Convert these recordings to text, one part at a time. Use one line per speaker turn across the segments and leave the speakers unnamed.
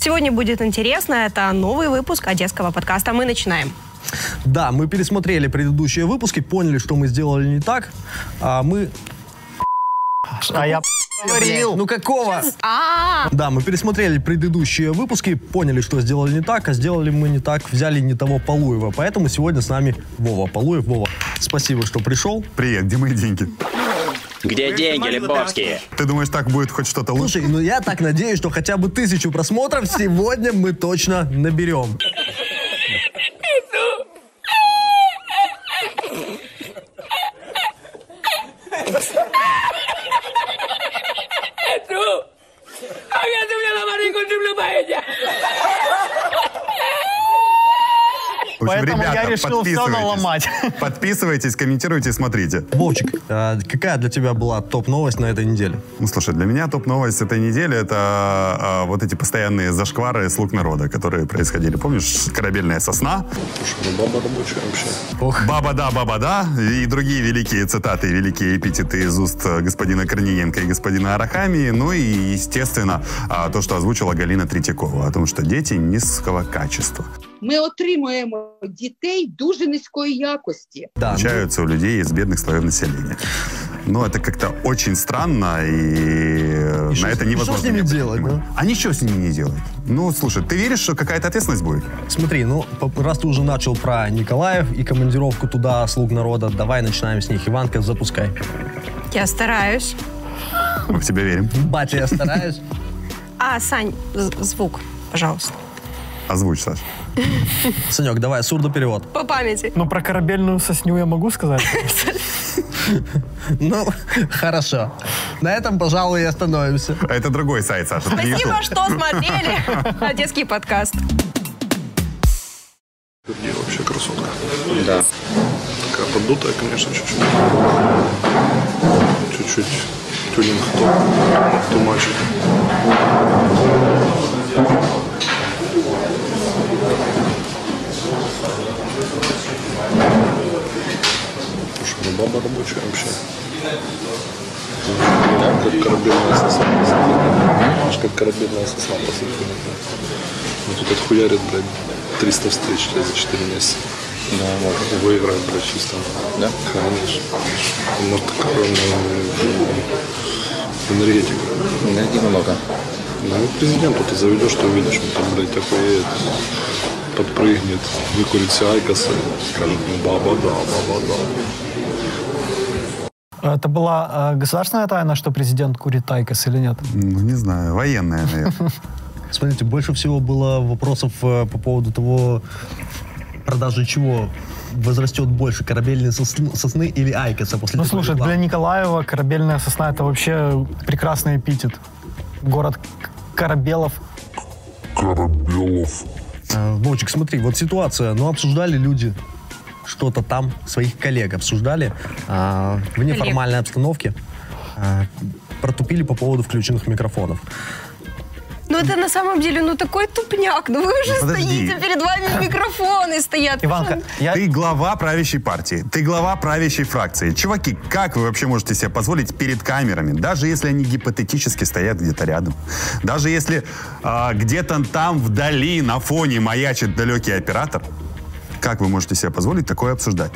Сегодня будет интересно. Это новый выпуск одесского подкаста. Мы начинаем.
Да, мы пересмотрели предыдущие выпуски, поняли, что мы сделали не так. А мы...
А я говорил.
Ну какого?
А,
Да, мы пересмотрели предыдущие выпуски, поняли, что сделали не так, а сделали мы не так, взяли не того Полуева. Поэтому сегодня с нами Вова Полуев. Вова, спасибо, что пришел.
Привет, где мои деньги?
Где деньги, Лебовские?
Ты думаешь, так будет хоть что-то лучше?
Слушай, ну я так надеюсь, что хотя бы тысячу просмотров сегодня мы точно наберем.
В общем,
Поэтому я
ребята,
решил всё
подписывайтесь.
наломать.
Подписывайтесь, комментируйте, смотрите.
Вовчик, а какая для тебя была топ-новость на этой неделе?
Ну, слушай, для меня топ-новость этой недели — это а, вот эти постоянные зашквары «Слуг народа», которые происходили. Помнишь, «Корабельная сосна»,
Ох,
«Баба да, баба да» и другие великие цитаты, великие эпитеты из уст господина Корниенко и господина Арахамии. Ну и, естественно, а, то, что озвучила Галина Третьякова о том, что дети низкого качества
ми отримуємо дітей дуже низької якості.
да, ну,
Получаются у людей из бедных слоев населения. Но это как-то очень странно, и, э,
И что
на
с-
это
и
невозможно.
что с ними
не обратить
делать,
внимания. А ничего с ними не делать. Ну, слушай, ты веришь, что какая-то ответственность будет?
Смотри, ну, по- раз ты уже начал про Николаев и командировку туда, слуг народа, давай начинаем с них. Иванка, запускай.
я стараюсь.
Мы в тебя верим.
Батя, я стараюсь.
А, Сань, з- звук, пожалуйста.
Озвучь, Саш.
Санек, давай, сурдоперевод.
По памяти.
Ну, про корабельную сосню я могу сказать.
Ну, хорошо. На этом, пожалуй, и остановимся.
А Это другой сайт, Саша. не
Спасибо, что смотрели одесский подкаст.
Сергей вообще красотка.
Да.
Такая поддутая, конечно, чуть-чуть. Чуть-чуть тюнинг то, тумачит. Ну баба рабочая вообще. Как корабельная сосна. Аж как корабельная сосна, по сути. Ну тут отхуярит, блядь, 300 встреч блядь, за 4 месяца.
Да, может.
Выиграет, блядь, чисто.
Да?
Конечно. Может, такая энергетика.
Энергии много.
Ну, президенту ты заведешь, что увидишь, он там, блядь, такой подпрыгнет, выкурит все айкосы, скажет, ну, баба, да, баба, да.
Это была э, государственная тайна, что президент курит IQOS или нет?
Ну, не знаю, военная, наверное.
Смотрите, больше всего было вопросов э, по поводу того, продажи чего возрастет больше, корабельной сосны, сосны или IQOS'а после
Ну, слушай,
рекламы?
для Николаева корабельная сосна — это вообще прекрасный эпитет. Город К- Корабелов.
А, Вовчик, смотри, вот ситуация, ну, обсуждали люди что-то там, своих коллег обсуждали а, в неформальной обстановке, а, протупили по поводу включенных микрофонов.
Ну это на самом деле, ну такой тупняк. Ну вы уже
подожди.
стоите, перед вами микрофоны стоят.
Иванка, я...
Ты глава правящей партии, ты глава правящей фракции. Чуваки, как вы вообще можете себе позволить перед камерами, даже если они гипотетически стоят где-то рядом, даже если а, где-то там вдали на фоне маячит далекий оператор, как вы можете себе позволить такое обсуждать?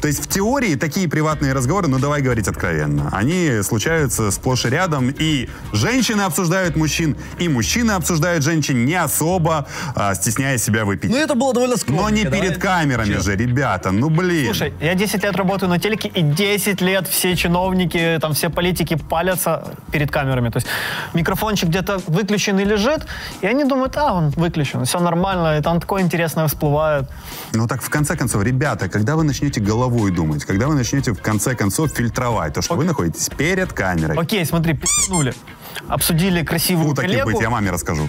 То есть в теории такие приватные разговоры, ну давай говорить откровенно, они случаются сплошь и рядом, и женщины обсуждают мужчин, и мужчины обсуждают женщин, не особо а, стесняя себя выпить.
Ну, это было довольно скромно.
Но не перед камерами же, ребята, ну блин.
Слушай, я 10 лет работаю на телеке, и 10 лет все чиновники, там все политики палятся перед камерами. То есть микрофончик где-то выключенный лежит, и они думают, а, он выключен, все нормально, и там такое интересное всплывает.
Ну так в конце концов, ребята, когда вы начнете головой думать, когда вы начнете в конце концов фильтровать то, что вы находитесь перед камерой,
Окей, смотри, пи***нули. Обсудили красивую
ну таким
коллегу.
быть, я маме расскажу.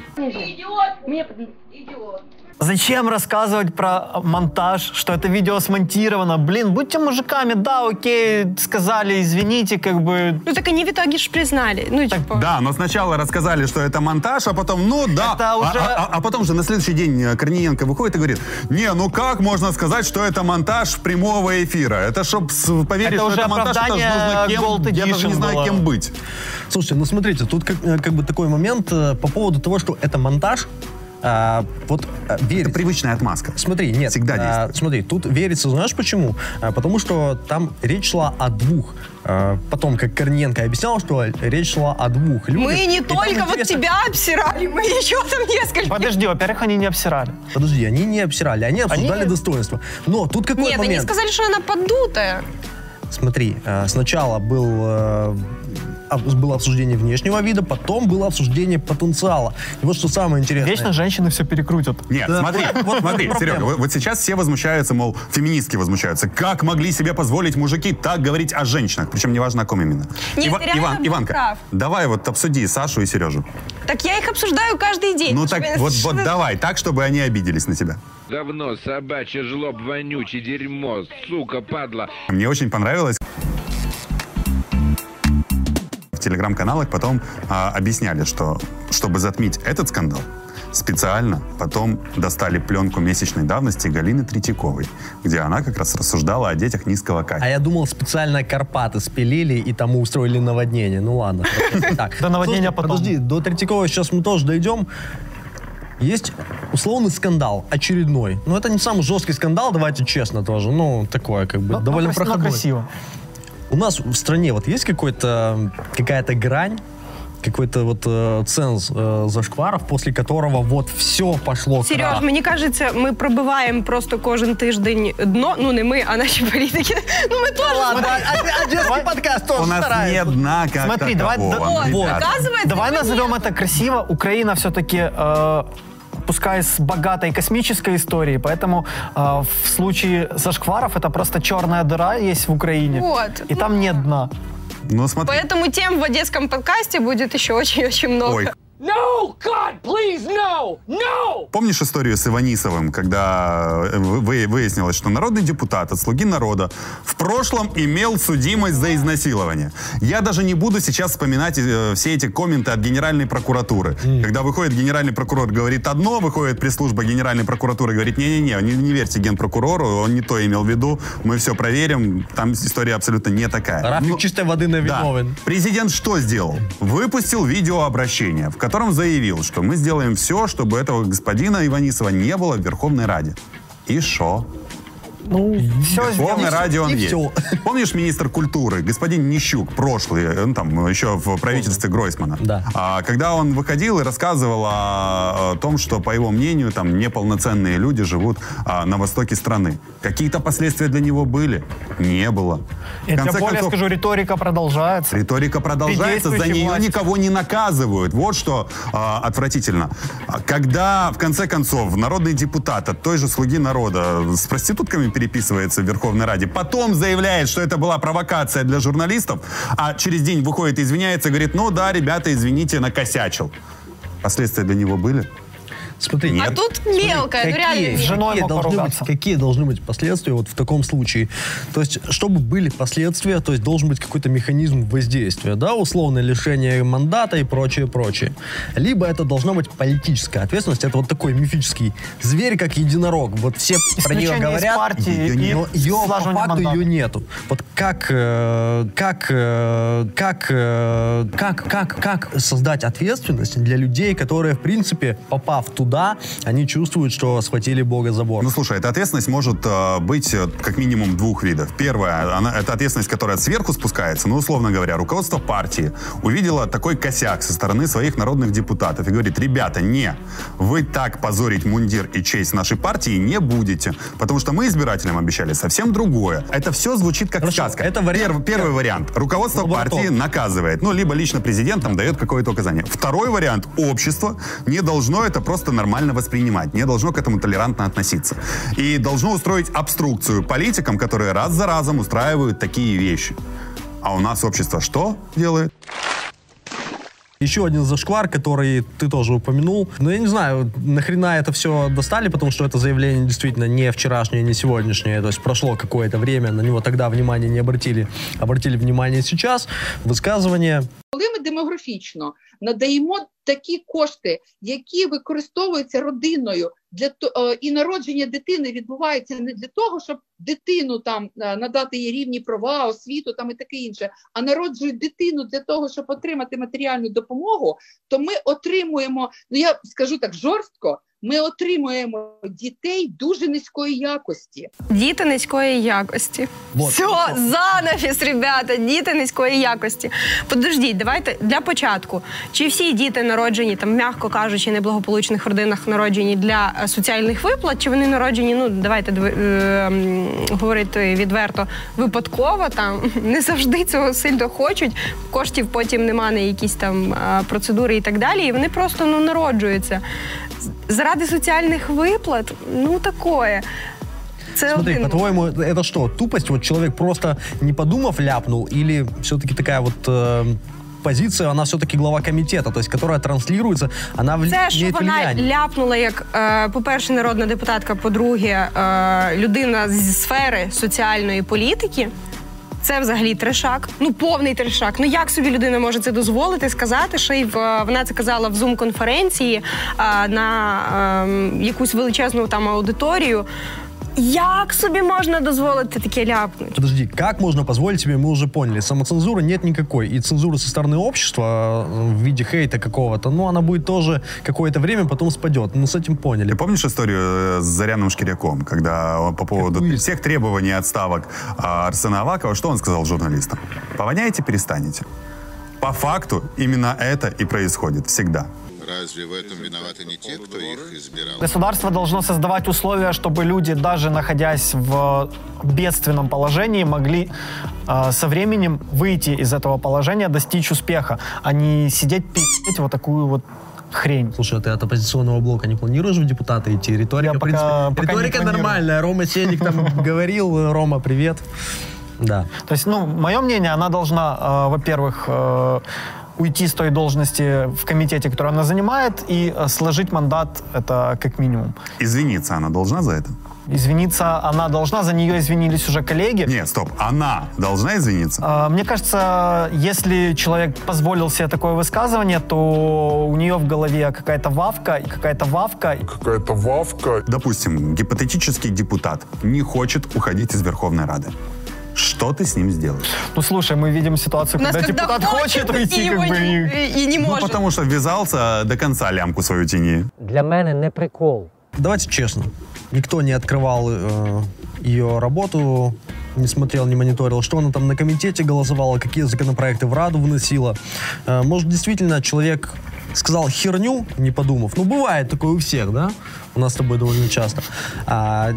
Зачем рассказывать про монтаж, что это видео смонтировано? Блин, будьте мужиками, да, окей, сказали, извините, как бы...
Ну так они в итоге же признали. Ну, типа...
Да, но сначала рассказали, что это монтаж, а потом, ну да.
Это
А-
уже-
А, а- а потом же на следующий день э, Корниенко выходит и говорит, не, ну как можно сказать, что это монтаж прямого эфира? Это чтоб с- поверить,
Это
что
уже
это монтаж, это нужно кем,
Gold
я даже не знаю,
было.
кем быть.
Слушайте, ну смотрите, тут как, э, как бы такой момент э, по поводу того, что это монтаж. А, вот а, верить...
Это привычная отмазка.
Смотри, нет.
Всегда
а,
действует.
смотри, тут верится, знаешь почему? А, потому что там речь шла о двух. А, потом, как Корниенко объяснял, что речь шла о двух людях.
Мы не
И там
только вот
интересно-
тебя обсирали, мы еще там несколько.
Подожди, во-первых, они не обсирали.
Подожди, они не обсирали, они обсуждали
Они-
достоинство. Но тут какой
Нет, они
момент?
сказали, что она подутая.
Смотри, э, сначала был, э, было обсуждение внешнего вида, потом было обсуждение потенциала. И вот что самое интересное.
Вечно женщины все перекрутят.
Нет,
Да,
смотри,
вот-
смотри. Серега, вот, вот сейчас все возмущаются, мол, феминистки возмущаются. Как могли себе позволить мужики так говорить о женщинах? Причем неважно о ком именно.
Нет, реально
Иван, Иванка,
прав.
давай вот обсуди Сашу и Сережу.
Так я их обсуждаю каждый день.
Ну так вот, вот давай, так, чтобы они обиделись на тебя.
Говно, собачье, жлоб, вонючий, дерьмо, сука, падла.
Мне очень понравилось. Телеграм-каналах потом а, объясняли, что чтобы затмить этот скандал, специально потом достали пленку месячной давности Галины Третьяковой, где она как раз рассуждала о детях низкого
А
качества.
я думал, специально Карпаты спилили и тому устроили наводнение. Ну ладно.
До наводнения потом.
Подожди, до Третьякова сейчас мы тоже дойдем. Есть условный скандал, очередной. Но это не самый жесткий скандал, давайте честно тоже. Ну, такое, как бы,
Ну,
довольно
ну, ну,
проходной.
красиво
У нас в стране вот есть какой-то, какая-то грань, какой-то вот э, ценз э, зашкваров, после которого вот все пошло
Сереж,
крах.
мені кажеться, ми пробиваємо просто кожен тиждень дно. Ну не ми, а наші політики. Ну ми теж.
Ладно, а- одесский подкаст тоже
У нас
старается.
нет дна как
Смотри, давай-
такового,
да-
ребята.
Оказывается,
Давай
его
назовем
нет.
это красиво. Украина все-таки, э, пускай с богатой космической историей, поэтому э, в случае зашкваров это просто черная дыра есть в Украине.
Вот.
И там нет дна.
Ну смотри.
Поэтому тем в одесском подкасте будет еще очень-очень много.
Ой. Помнишь историю с Иванисовым, когда э, вы- выяснилось, что народный депутат от «Слуги народа» в прошлом имел судимость за изнасилование? Я даже не буду сейчас вспоминать э, все эти комменты от Генеральной прокуратуры. Когда выходит генеральный прокурор, говорит одно, выходит пресс-служба Генеральной прокуратуры, говорит, не-не-не, не, не верьте генпрокурору, он не то имел в виду, мы все проверим, там история абсолютно не такая.
Рафик
Ну,
чистой воды
да.
виновен.
Президент что сделал? Выпустил видеообращение, в котором заявил, что мы сделаем все, чтобы этого господина Иванисова не было в Верховной Раде. И шо?
Ну, все
Верховной Раде он есть.
всё.
Помнишь министр культуры, господин Нищук, прошлый, он там еще в правительстве Гройсмана?
Да.
А, когда он выходил и рассказывал о, о том, что, по его мнению, там неполноценные люди живут а, на востоке страны. Какие-то последствия для него были? Не было.
Я тебе более
концов,
скажу, риторика продолжается.
Риторика продолжается, за нее
власти.
никого не наказывают. Вот что а, отвратительно. А Когда, в конце концов, народный депутат от той же «Слуги народа» с проститутками переписывается в Верховной Раде, потом заявляет, что это была провокация для журналистов, а через день выходит извиняется, говорит, ну да, ребята, извините, накосячил. Последствия для него были?
Смотри,
Нет.
А тут мелкая, ну реально.
С женой
какие должны быть, какие должны быть последствия вот в таком случае? То есть, чтобы были последствия, то есть должен быть какой-то механизм воздействия, да, условное лишение мандата и прочее, прочее. Либо это должна быть политическая ответственность, это вот такой мифический зверь, как единорог. Вот все про нее
Исключение
говорят,
партии
нет.
но ее по факту
мандата.
ее нету. Вот как, э, как, э, как, э, как, как, как создать ответственность для людей, которые, в принципе, попав туда, они чувствуют, что схватили Бога за борт.
Ну, слушай, эта ответственность может э, быть э, как минимум двух видов. Первое, она, это ответственность, которая сверху спускается. Ну, условно говоря, руководство партии увидело такой косяк со стороны своих народных депутатов и говорит, ребята, не, вы так позорить мундир и честь нашей партии не будете, потому что мы избирателям обещали совсем другое. Это все звучит как
Хорошо,
сказка.
это вариант
Перв- первый вариант. Руководство
Лабораторный.
партии наказывает. Ну, либо лично президент там дает какое-то указание. Второй вариант. Общество не должно это просто нормально воспринимать, не должно к этому толерантно относиться. И должно устроить обструкцию политикам, которые раз за разом устраивают такие вещи. А у нас общество что делает?
Еще один зашквар, который ты тоже упомянул. Но я не знаю, нахрена это все достали, потому что это заявление действительно не вчерашнее, не сегодняшнее. То есть прошло какое-то время, на него тогда внимание не обратили. Обратили внимание сейчас. Высказывание
Коли ми демографічно надаємо такі кошти, які використовуються родиною для е, і народження дитини відбувається не для того, щоб дитину там е, надати їй рівні права, освіту там і таке інше, а народжують дитину для того, щоб отримати матеріальну допомогу, то ми отримуємо, ну я скажу так жорстко. Ми отримуємо дітей дуже низької якості.
Діти низької якості.
Вот.
Все, занафіс, ребята, діти низької якості. Подождіть, давайте для початку. Чи всі діти народжені, там, м'яко кажучи, неблагополучних родинах народжені для е, соціальних виплат, чи вони народжені, ну давайте дв- е, говорити відверто, випадково там не завжди цього сильно хочуть. Коштів потім нема на якісь там е, процедури і так далі. І вони просто ну народжуються. Заради соціальних виплат, ну такое. Це
Смотри,
один
по-твоему, это что, тупость? Вот человек просто не подумав ляпнул? Или все-таки такая вот э, позиция, она все-таки глава комитета, то есть которая транслируется, она вли-
Це що вона
влияние?
ляпнула як, е, по-перше, народна депутатка, по-друге, е, людина зі сфери соціальної політики. Це взагалі трешак. Ну, повний трешак. Ну як собі людина може це дозволити сказати? Ще й в вона це казала в зум-конференції на е, якусь величезну там аудиторію. Як собі можна дозволити таке ляпнути?
Подожди, как можно позволить себе, мы уже поняли, самоцензуры нет никакой. И цензура со стороны общества э, в виде хейта какого-то, ну, она будет тоже какое-то время, потом спадет. Ну, с этим поняли.
Ты помнишь историю э, с Заряном Шкиряком, когда он по поводу
Какую?
всех требований отставок а, Арсена Авакова, что он сказал журналистам? Повоняете, перестанете. По факту именно это и происходит всегда.
Разве в этом виноваты не те, кто их избирал?
Государство должно создавать условия, чтобы люди, даже находясь в бедственном положении, могли э, со временем выйти из этого положения, достичь успеха, а не сидеть пи***ть вот такую вот хрень.
Слушай, а ты от оппозиционного блока не планируешь в депутаты идти? Риторика,
Я
в принципе,
пока-
риторика нормальная. Рома Сеник там говорил, Рома, привет. Да.
То есть, ну, мое мнение, она должна, э, во-первых, э, уйти с той должности в комитете, которую она занимает, и э, сложить мандат, это как минимум.
Извиниться она должна за это?
Извиниться она должна, за нее извинились уже коллеги.
Нет, стоп, она должна извиниться?
А, Мне кажется, если человек позволил себе такое высказывание, то у нее в голове какая-то вавка, и какая-то вавка.
Какая-то вавка.
Допустим, гипотетический депутат не хочет уходить из Верховной Рады. Что ты с ним сделаешь?
Ну, слушай, мы видим ситуацию, когда
когда
депутат хочет уйти, как бы,
не-
и-
и не
Ну,
может.
потому что ввязался до конца лямку свою тени.
Для мене не прикол.
Давайте честно. Никто не открывал э, ее работу, не смотрел, не мониторил, что она там на комитете голосовала, какие законопроекты в Раду вносила. Э, может, действительно, человек сказал херню, не подумав. Ну, бывает такое у всех, да? У нас с тобой довольно часто. А,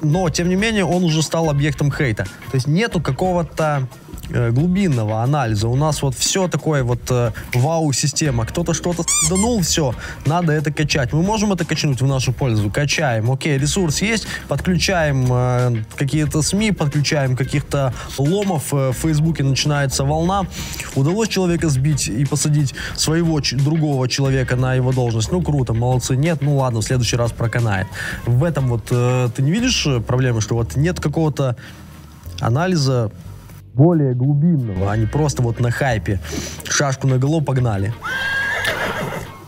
но, тем не менее, он уже стал объектом хейта. То есть нету какого-то глубинного анализа. У нас вот все такое вот э, вау-система. Кто-то что-то данул, все, надо это качать. Мы можем это качнуть в нашу пользу? Качаем. Окей, ресурс есть, подключаем э, какие-то СМИ, подключаем каких-то ломов. Э, в Фейсбуке начинается волна. Удалось человека сбить и посадить своего другого человека на его должность. Ну, круто, молодцы. Нет, ну ладно, в следующий раз проканает. В этом вот э, ты не видишь э, проблемы, что вот нет какого-то анализа более глубинного, не просто вот на хайпе. Шашку на голову погнали.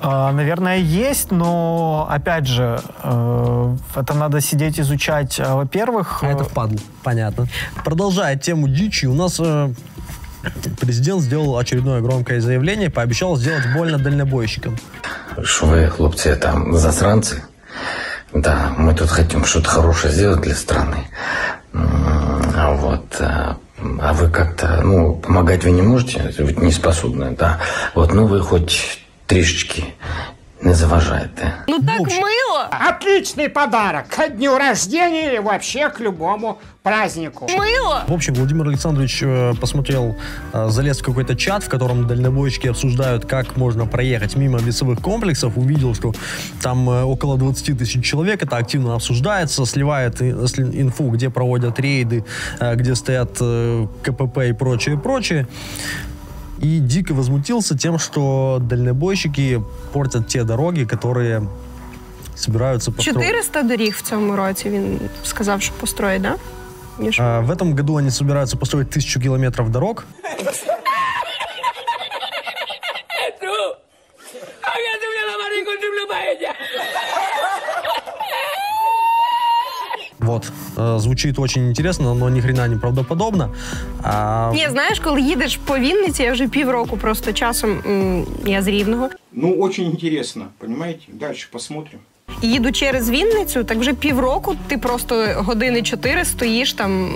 А, Наверное, есть, но опять же, э, это надо сидеть изучать. А, Во-первых,
А это
э,
впадло. Понятно. Продолжая тему дичи, у нас э, президент сделал очередное громкое заявление, пообещал сделать больно дальнобойщикам.
Что вы, хлопцы, там засранцы? Да, мы тут хотим что-то хорошее сделать для страны. А вот, а, вы как-то, ну, помогать вы не можете, вы не способны, да? Вот, ну вы хоть трішечки не заважайте.
Ну так мило!
Отличный подарок к дню рождения или вообще к любому празднику.
Мило!
В общем, Владимир Александрович э, посмотрел, э, залез в какой-то чат, в котором дальнобойщики обсуждают, как можно проехать мимо весовых комплексов, увидел, что там э, около 20 тысяч человек, это активно обсуждается, сливает и- сли- инфу, где проводят рейды, э, где стоят э, КПП и прочее, прочее И дико возмутился тем, что дальнобойщики портят те дороги, которые собираются построить.
400 доріг в цьому році він сказав, що построїть, да? Ні, що?
А, В этом году они собираются построить тысячу километров дорог. Э, Звучит очень интересно, но ни хрена не правдоподобно. А,
Ні, знаєш, коли їдеш по Вінниці, я вже півроку просто часом м, я з Рівного.
Ну, очень интересно, понимаете? Дальше посмотрим.
І їду через Вінницю, так вже півроку ти просто години чотири стоїш там.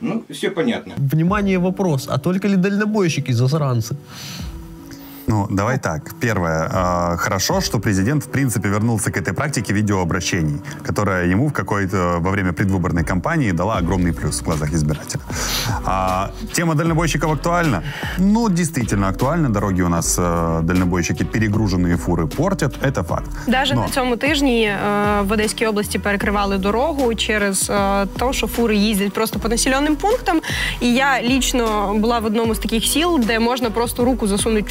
Ну, все понятно.
Внимание, вопрос. А только ли дальнобойщики засранцы?
Ну, давай так. Первое. э, Хорошо, что президент, в принципе, вернулся к этой практике видеообращений, которая ему в какой-то во время предвыборной кампании дала огромный плюс в глазах избирателя. А тема дальнобойщиков актуальна? Ну, действительно актуальна. Дороги у нас э, дальнобойщики перегруженные фуры портят. Это факт.
Навіть
Но-
на цьому тижні е, в Одеській області перекривали дорогу через е, те, що фури їздять просто по населеним пунктам. І я лічно була в одному з таких сіл, де можна просто руку засунути в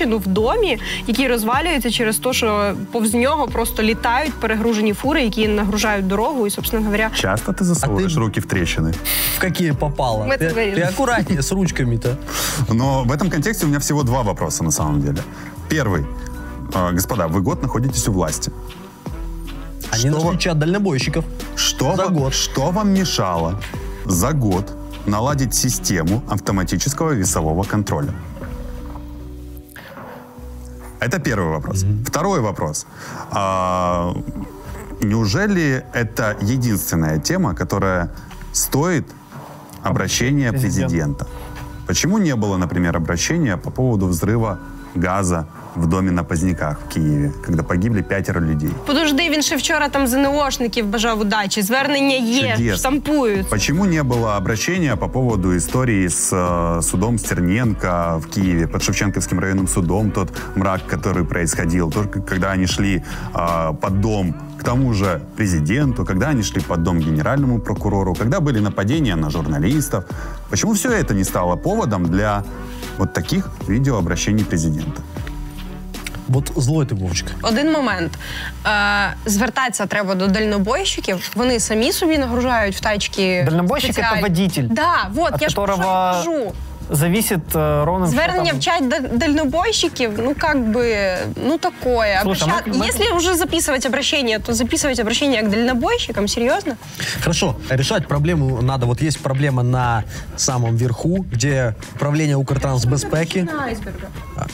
тріщину в домі, який розвалюється через те, що повз нього просто літають перегружені фури, які нагружають дорогу. І, собственно говоря,
Часто ты засовываешь руки в трещины?
В какие попало?
Мы
Ты,
говорили.
ты аккуратнее с ручками-то.
Но в этом контексте у меня всего два вопроса на самом деле. Первый. Э, Господа, вы год находитесь у власти.
Они нашли чат дальнобойщиков.
Что,
За
вам,
год.
что вам мешало за год наладить систему автоматического весового контроля? Это первый вопрос. Второй вопрос. А, неужели это единственная тема, которая стоит обращения президента? Почему не было, например, обращения по поводу взрыва газа в доме на Поздняках в Киеве, когда погибли пятеро людей?
подожди, він ще вчора там ЗНОшників бажав удачі. Звернення є,
Чудесно.
штампують.
Почему не было обращения по поводу истории с э, судом Стерненко в Киеве, под Шевченковским районным судом, тот мрак, который происходил, только когда они шли э, под дом к тому же президенту, когда они шли под дом генеральному прокурору, когда были нападения на журналистов. Почему все это не стало поводом для вот таких відеообращень президента?
От злой ти Вовчик.
Один момент. Е, звертатися треба до дальнобойщиків. Вони самі собі нагружають в тачки.
Дальнобойщик это водитель.
Да, вот,
от
я ж про що кажу.
Зависит э, ровно
Звернення в чат да- дальнобойщиків, ну как бы, ну такое.
Слушай,
Обраща-
мы- мы-
Если уже записывать обращение, то записывать обращение к дальнобойщикам, серьезно?
Хорошо, решать проблему надо. Вот есть проблема на самом верху, где управление Укртрансбезпеки.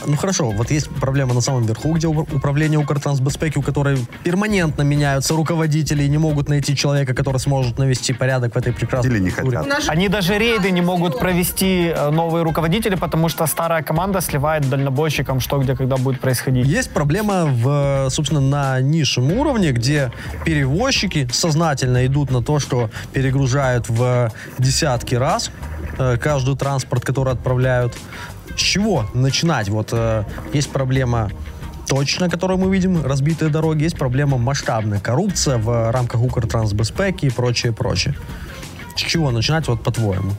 Ну хорошо, вот есть проблема на самом верху, где у- управление Укртрансбезпеки, у которой перманентно меняются руководители и не могут найти человека, который сможет навести порядок в этой прекрасной
Или не хотят.
Они даже рейды не могут провести э, новые руководители, потому что старая команда сливает дальнобойщикам, что где когда будет происходить.
Есть проблема, в, собственно, на низшем уровне, где перевозчики сознательно идут на то, что перегружают в десятки раз э, каждый транспорт, который отправляют. С чего начинать? Вот э, есть проблема точно, которую мы видим, разбитые дороги, есть проблема масштабная, коррупция в рамках Укртрансбезпеки и прочее, прочее. С чего начинать, вот по-твоему?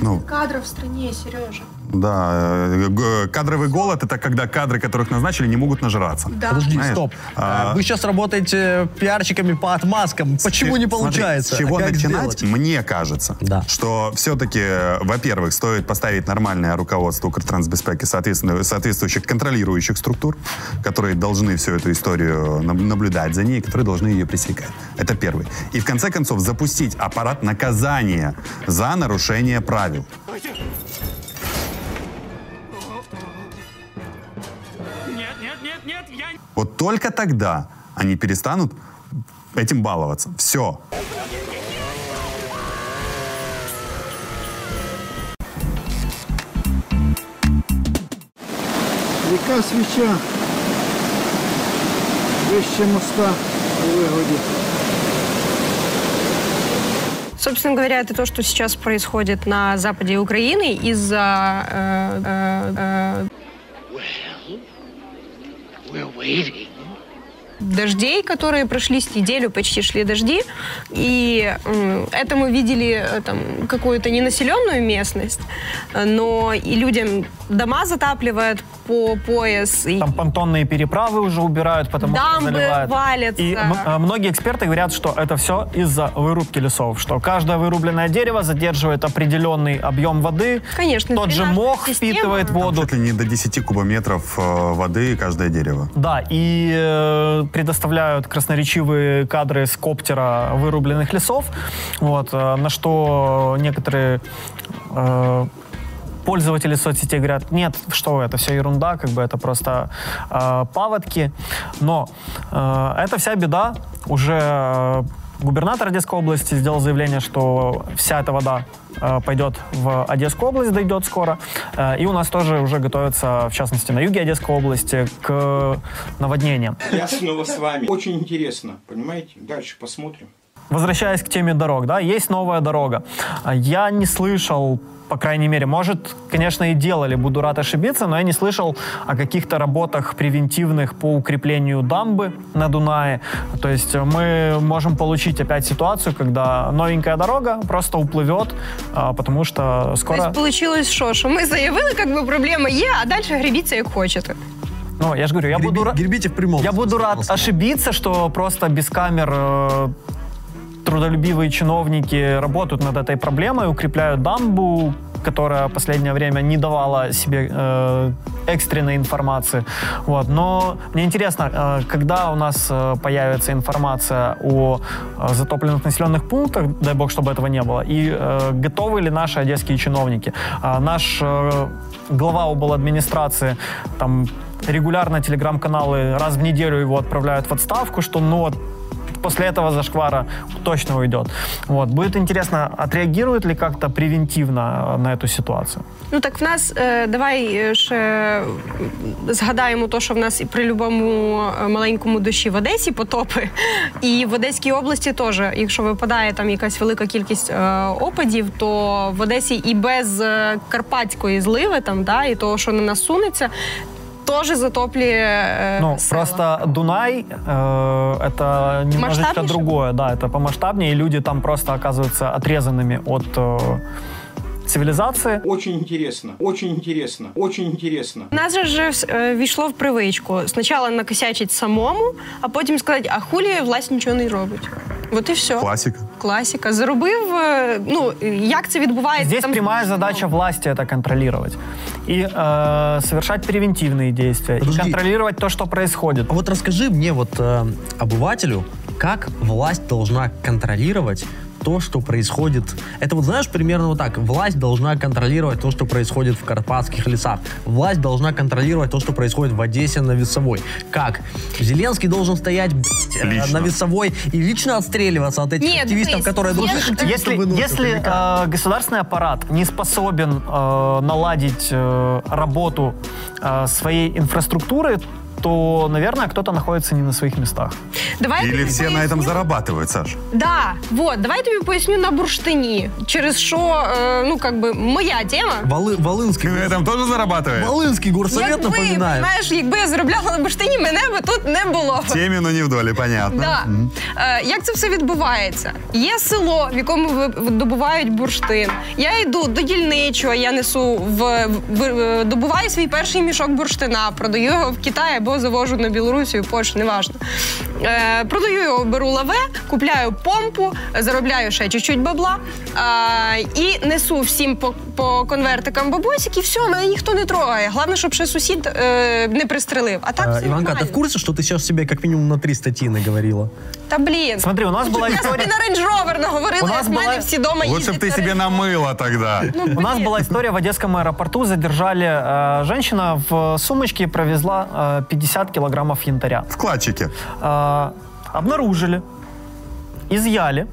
Ну,
кадров в стране, Сережа.
Да, э, кадровый голод это когда кадры, которых назначили, не могут нажраться.
Подожди,
Знаешь,
стоп.
а,
Вы сейчас работаете пиарщиками по отмазкам. Почему не
Смотри,
получается?
с чего
А
начинать?
сделать?
Мне кажется, что все-таки, во-первых, стоит поставить нормальное руководство соответственно, соответствующих контролирующих структур, которые должны всю эту историю наб- наблюдать за ней, которые должны ее пресекать. Это первый. И в конце концов запустить аппарат наказания за нарушение правил. Вот только тогда они перестанут этим баловаться. Все.
Яка свіча вище моста вигоді?
Собственно говоря, это то, что сейчас происходит на западе Украины из-за э, э, э, We're waiting. Дождей, которые прошлись неделю, почти шли дожди. И это мы видели э, там, какую-то ненаселенную местность, но и людям дома затапливают по пояс. И
Там понтонные переправы уже убирают, потому что
Дамбы
заливают.
валятся.
И э, многие эксперты говорят, что это все из-за вырубки лесов, что каждое вырубленное дерево задерживает определенный объем воды.
Конечно,
Тот же мох
система.
впитывает
Там
воду.
чуть ли не до 10 кубометров э, воды каждое дерево.
Да, и предоставляют красноречивые кадры с коптера вырубленных лесов, вот, э, на что некоторые э, пользователи соцсетей говорят, нет, что это все ерунда, как бы это просто э, паводки. Но э, это вся беда. Уже э, губернатор Одесской области сделал заявление, что вся эта вода э, пойдет в Одесскую область, дойдет скоро. Э, и у нас тоже уже готовится, в частности, на юге Одесской области, к наводнениям.
Я снова с вами. Очень интересно, понимаете? Дальше посмотрим.
Возвращаясь к теме дорог, да, есть новая дорога. А Я не слышал, по крайней мере, может, конечно, и делали, буду рад ошибиться, но я не слышал о каких-то работах превентивных по укреплению дамбы на Дунае. То есть мы можем получить опять ситуацию, когда новенькая дорога просто уплывет, а, потому что скоро...
Тобто получилось що? Що ми заявили, як би проблема є, а далі гребіться як хочете.
Ну, я же говорю, я буду... ра-
Гребите в прямом.
Я буду рад ошибиться, что просто без камер э, трудолюбивые чиновники работают над этой проблемой, укрепляют дамбу, которая в последнее время не давала себе э, экстренной информации. Вот. Но мне интересно, э, когда у нас э, появится информация о э, затопленных населенных пунктах, дай бог, чтобы этого не было, и э, готовы ли наши одесские чиновники? А наш э, глава обладминистрации там регулярно телеграм-каналы раз в неделю его отправляют в отставку, что ну после этого зашквара точно уйдет. Вот. Будет интересно, отреагирует ли как-то превентивно э, на эту ситуацию?
Ну так в нас е, давай е, ще е, згадаємо то, що в нас і при любому е, маленькому дощі в Одесі потопи. І в Одеській області теж, якщо випадає там якась велика кількість е, опадів, то в Одесі і без е, карпатської зливи, там, да, і того, що на нас сунеться, теж затоплює е,
Ну,
села.
просто Дунай э, это немножечко другое, да, это помасштабнее, и люди там просто оказываются отрезанными от э, цивилизации.
Очень интересно, очень интересно, очень интересно.
У нас же ж е, війшло в привичку. Спочатку накосячить самому, а потім сказати, а хулі власть нічого не робить. От і все.
Классика.
Класіка. Заробив. е, Ну, як це відбувається?
Здесь
Там
прямая задача власти это контролировать и э, совершать превентивные действия,
Подожди.
и контролировать то, что происходит.
А вот расскажи мне, вот э, обывателю, как власть должна контролировать то, что происходит. Это вот знаешь примерно вот так. Власть должна контролировать то, что происходит в карпатских лесах. Власть должна контролировать то, что происходит в Одессе на Весовой. Как? Зеленский должен стоять блядь, э, на Весовой и лично отстреливаться от этих
Нет,
активистов,
то есть,
которые должны
если-
Если,
выносят,
если э, государственный аппарат не способен э, наладить э, работу э, своей инфраструктуры, то, наверное, кто-то находится не на своих местах.
Давай я
Или
тобі
все на этом
поясню.
зарабатывают, Саш?
Да, вот, давай я тобі поясню на бурштині, через що, е, ну, как би, моя тема.
Волы- Волынский,
Ты на этом тоже зарабатываешь?
Волынский горсовет,
Якби,
напоминаю.
знаєш, якби я заробляла на бурштині, мене би тут не було.
Теме, но не вдоль, понятно.
Да. Е, як це все відбувається? Є село, в якому ви- видобувають бурштин. Я йду до дільничого, я несу в, в- в- добуваю свій перший мішок бурштина, продаю його в Китай або завожу на Білорусію, Польщу, неважно. Е, продаю його, беру лаве, купляю помпу, заробляю ще чуть-чуть бабла е, і несу всім по, по конвертикам бабусик, і все, мене ніхто не трогає. Головне, щоб ще сусід е, не пристрелив. А так
А,
все
Іванка,
ти
в курсі, що ти зараз собі як мінімум на три статті не наговорила?
Та блін.
Смотри, у нас была
Я собі
история...
на Range Rover наговорила,
У нас
як в мене
була-
всі дома
Лучше бы
їздять
ты
на
себе
Range
намыла тогда.
Ну,
У нас
блін.
была история в Одесском аэропорту. Задержали э, женщина в сумочке провезла э, 50 килограммов янтаря.
Вкладчики.
Э, обнаружили, изъяли.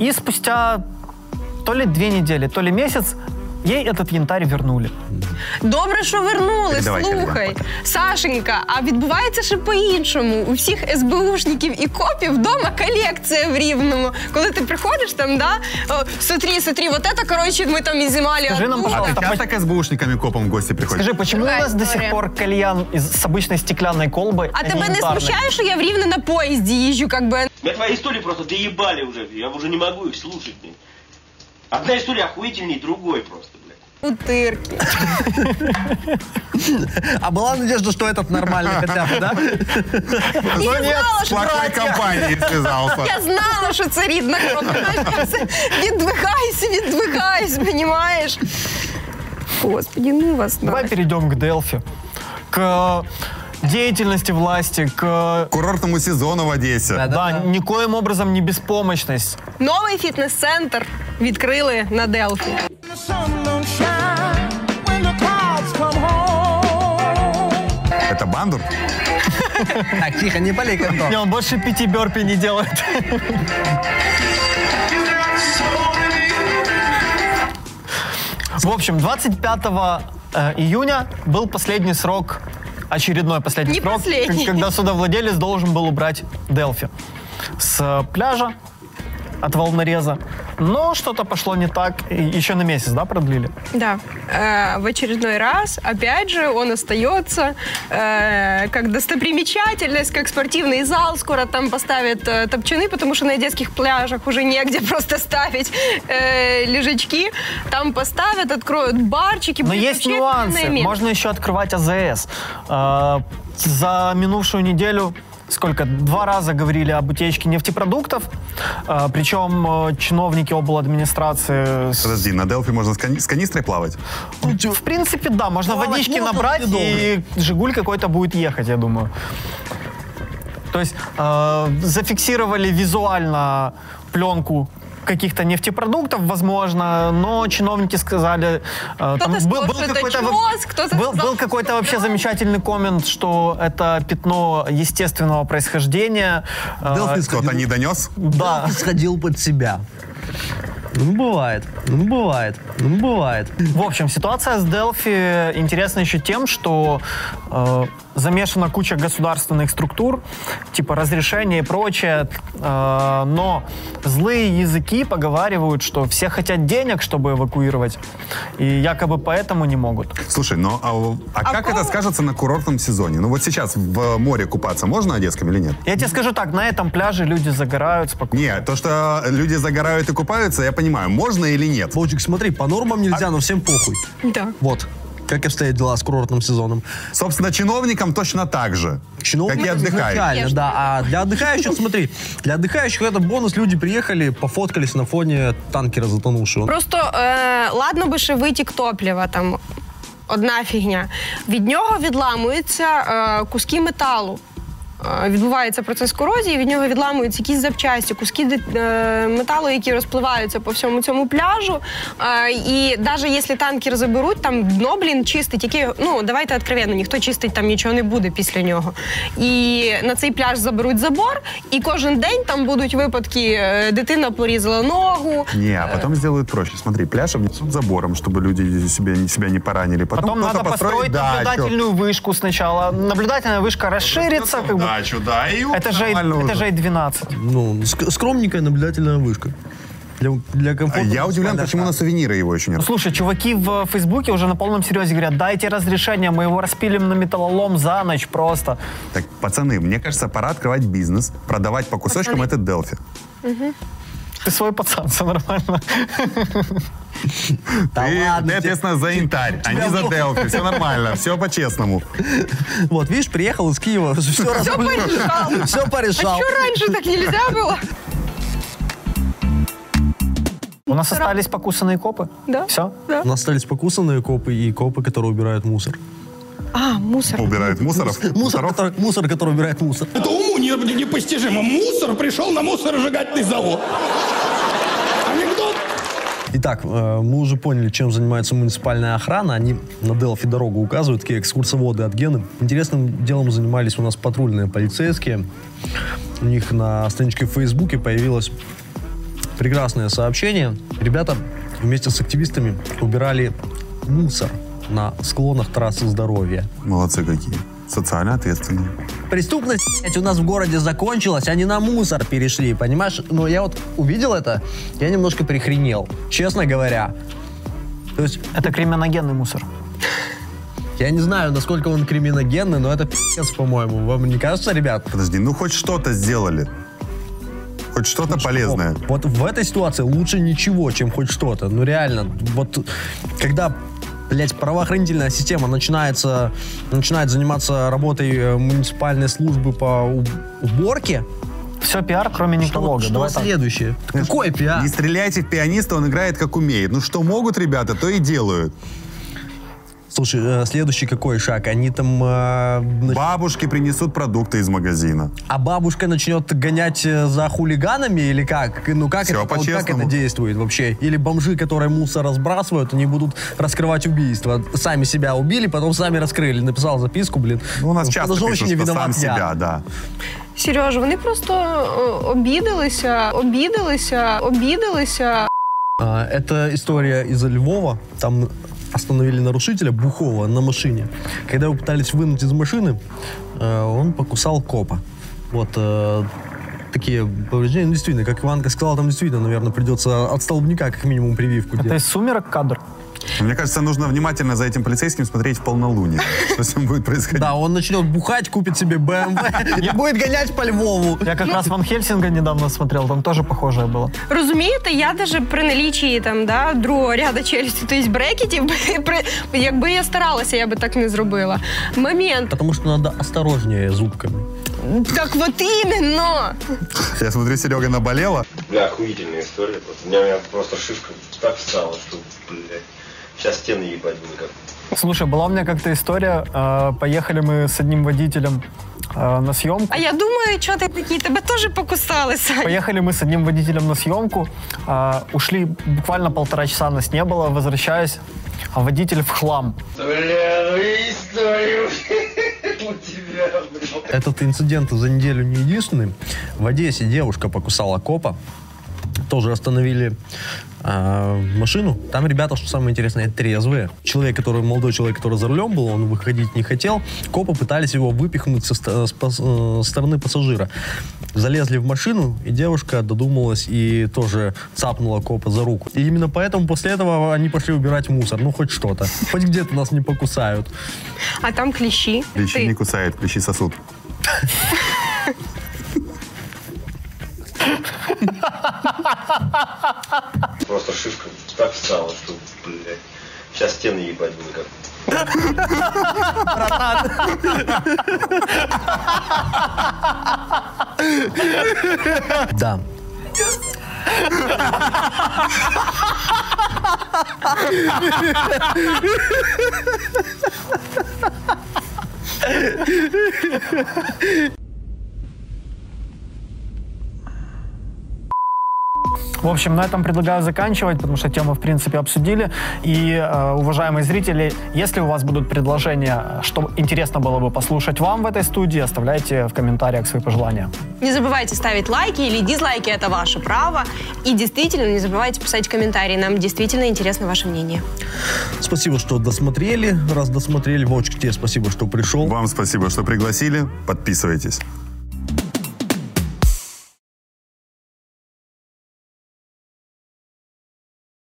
И спустя то ли две недели, то ли месяц ей этот янтарь вернули.
Добре, що вернули.
Передавай,
Слухай,
Каліна,
Сашенька, а відбувається ще по-іншому. У всіх СБУшників і копів вдома колекція в рівному. Коли ти приходиш там, да, о, смотри, смотри, вот это, короче, ми там изымали
Скажи нам,
оттуда.
А ты
пожалуйста,
часто к СБУшниками копом в гости приходишь?
Скажи, почему у
Какая
нас до сих
история?
пор кальян из, с обычной стеклянной колбой,
А тебе не
янтарной?
смущає, що я в Рівне на поїзді їжджу, как би?
Меня твои истории просто доебали уже. Я уже не могу их слушать. блин. Одна история охуительнее другой просто, блядь.
Утирки.
А была надежда, что этот нормальный хотя бы, да?
Ну
Я
нет,
знала,
с
що
плохой
братья.
компанией связался.
Я знала, що це рідна кров. Знаєш, я все Віддвигайся, віддвигайся, понімаєш? Господи, ну вас
Давай перейдем к Делфи. К деятельности власти, к...
Курортному сезону в Одессе.
Да, никоим образом не беспомощность.
Новий фітнес-центр відкрили на Делфі.
Это
бандур?
Так, тихо, не болей, Антон.
Не, он больше пяти бёрпи не делает. В общем, 25 э, июня был последний срок, очередной последний
Не
срок,
последний.
когда судовладелец должен был убрать Делфи с э, пляжа, от волнореза. Но что-то пошло не так. Еще на месяц, да, продлили?
Да. Э, в очередной раз, опять же, он остается э, как достопримечательность, как спортивный зал. Скоро там поставят э, топчаны, потому что на детских пляжах уже негде просто ставить э, лежачки. Там поставят, откроют барчики.
Но есть нюансы. Можно еще открывать АЗС. Э, За минувшую неделю сколько? Два раза говорили об утечке нефтепродуктов. Э, Причем э, чиновники обл. администрации
Подожди, на Делфи можно с, кани- с канистрой плавать?
В принципе, да, можно
Плавать
водички
можно,
набрать, и Жигуль какой-то будет ехать, я думаю. То есть э, зафиксировали визуально пленку каких-то нефтепродуктов, возможно, но чиновники сказали... э,
сказал, что это
какой-то
ЧМОЗ, кто-то
был,
сказал,
был какой-то вообще замечательный коммент, что это пятно естественного происхождения. Э,
Делфи
Кто-то не донес?
да.
Делфи сходил под себя. Ну, бывает. Ну, бывает. Ну, бывает.
В общем, ситуация с Delphi интересна еще тем, что э, замешана куча государственных структур, типа разрешения и прочее, э, но злые языки поговаривают, что все хотят денег, чтобы эвакуировать, и якобы поэтому не могут.
Слушай, ну а, у- а как это скажется на курортном сезоне? Ну вот сейчас в море купаться можно одесском или нет?
Я тебе скажу так, на этом пляже люди загорают спокойно.
Нет, то, что люди загорают и купаются, я понимаю, можно или нет.
Вовчик, смотри, по нормам нельзя, но всем похуй.
Да.
Вот. Как обстоят дела с курортным сезоном.
Собственно, чиновникам точно так же,
Чиновники
как и отдыхают.
изначально, да. А для отдыхающих, смотри, для отдыхающих это бонус. Люди приехали, пофоткались на фоне танкера затонувшего.
Просто е, ладно би ще витік топлива, там одна фігня. Від нього відламуються е, куски металу. Е, Відбувається процес корозії, від нього відламуються якісь запчасті, куски де- е, металу, які розпливаються по всьому цьому пляжу. Е, і навіть якщо танкер заберуть, там дно, блін, чистить, яке, ну давайте відкровенно, ніхто чистить там нічого не буде після нього. І на цей пляж заберуть забор, і кожен день там будуть випадки, е, дитина порізала ногу.
Не, а потом сделают проще. Смотри, пляж обнесут забором, чтобы люди себе, себя не поранили. Потом,
Потом
кто-то
надо построить
дачу.
наблюдательную вышку сначала. Наблюдательная вышка расширится. Как бы.
Дачу, да, и
Этажей, этажей 12.
Ну, ск- скромненькая наблюдательная вышка. Для, для
А
комфорта.
Я удивлен, почему на сувениры его еще
Ну,
нет.
слушай, чуваки в Фейсбуке уже на полном серьезе говорят, дайте разрешение, мы его распилим на металлолом за ночь просто.
Так, пацаны, мне кажется, пора открывать бизнес, продавать по кусочкам этот Делфи.
Ты свой пацан, все нормально.
Да
ты,
ладно,
ты ответственно за янтарь, а не за Делфи. Все нормально, все по-честному.
Вот, видишь, приехал из Киева, все,
Все порешал.
Все
А
порешал.
что раньше так нельзя было?
У нас остались покусанные копы.
Да.
Все.
У нас остались покусанные копы и копы, которые убирают мусор.
А, мусор.
Убирают мусоров.
Мусор,
мусоров.
который, мусор, который убирает мусор.
Это уму не- непостижимо. Мусор пришел на мусоросжигательный завод. Анекдот.
Итак, э, мы уже поняли, чем занимается муниципальная охрана. Они на Делфи дорогу указывают, такие экскурсоводы от Гены. Интересным делом занимались у нас патрульные полицейские. У них на страничке в Фейсбуке появилось прекрасное сообщение. Ребята вместе с активистами убирали мусор на склонах трассы здоровья.
Молодцы какие. Социально ответственные.
Преступность блядь, у нас в городе закончилась, они на мусор перешли, понимаешь? Но я вот увидел это, я немножко прихренел, честно говоря. То есть
Это криминогенный мусор.
я не знаю, насколько он криминогенный, но это пиздец, по-моему. Вам не кажется, ребят?
Подожди, ну хоть что-то сделали. Хоть что-то полезное.
Вот в этой ситуации лучше ничего, чем хоть что-то. Ну реально, вот когда блядь, правоохранительная система начинается, начинает заниматься работой э, муниципальной службы по уборке,
Все пиар, кроме некролога.
что
Давай так.
следующее? Какой пиар?
Не стреляйте в пианиста, он играет как умеет. Ну что могут ребята, то и делают.
Слушай, э, следующий какой шаг? Они там... э, нач-
Бабушки принесут продукты из магазина.
А бабушка начнет гонять э, за хулиганами или как? Ну как,
Всё
это, вот как
по-честному.
это действует вообще? Или бомжи, которые мусор разбрасывают, они будут раскрывать убийства. Сами себя убили, потом сами раскрыли. Написал записку, блин.
Ну, у нас
В
часто
продолжении
пишут, что
виноват
сам
я.
себя, да.
Сережа, вони просто е, обідалися, обідалися, обідалися.
А, Это история из Львова. Там остановили нарушителя Бухова на машине. Когда его пытались вынуть из машины, э, он покусал копа. Вот э, такие повреждения. Ну, действительно, как Иванка сказала, там действительно, наверное, придется от столбняка как минимум прививку
Это
делать.
из «Сумерок» кадр?
Мне кажется, нужно внимательно за этим полицейским смотреть в полнолуние. Что с ним будет происходить?
Да, он начнет бухать, купит себе БМВ и будет гонять по Львову.
Я как раз Ван Хельсинга недавно смотрел, там тоже похожее было.
Розумієте, я даже при налічі там да, другого ряду челюсті, тобто брекетів, би при- якби я старалася, я би так не зробила. Момент.
Потому что надо осторожнее зубками.
Так вот іменно.
Я смотрю, Серега наболела.
Бля, охуительная история просто. У меня, у меня просто шишка так встала, что, блядь, сейчас стены ебать буду как.
Слушай, была у меня как-то история. э, Поехали мы с одним водителем э, на съемку.
А я думаю, що ти такий, тебе теж покусали, Сань.
Поехали мы с одним водителем на съемку. а, ушли буквально полтора часа, нас не было. Возвращаюсь, а водитель в хлам.
Бля, ну и история у тебя, бля.
Этот инцидент за неделю не единственный. В Одессе девушка покусала копа. Тоже остановили а, машину. Там ребята, что самое интересное, трезвые. Человек, который, молодой человек, который за рулем был, он выходить не хотел. Копы пытались его выпихнуть со с пас- э, стороны пассажира. Залезли в машину, и девушка додумалась и тоже цапнула копа за руку. И именно поэтому после этого они пошли убирать мусор. Ну, хоть что-то. Хоть где-то нас не покусают.
А там кліщі.
Клещи
Ти.
не кусает, клещи сосут.
Просто шишка так встала, что, блядь, сейчас стены ебать буду как.
Да.
В общем, на этом предлагаю заканчивать, потому что тему, в принципе, обсудили. И, э, уважаемые зрители, если у вас будут предложения, что интересно было бы послушать вам в этой студии, оставляйте в комментариях свои пожелания.
Не забывайте ставить лайки или дизлайки, это ваше право. И действительно, не забывайте писать комментарии, нам действительно интересно ваше мнение.
Спасибо, что досмотрели. Раз досмотрели, Вовчик, тебе спасибо, что пришел.
Вам спасибо, что пригласили. Подписывайтесь.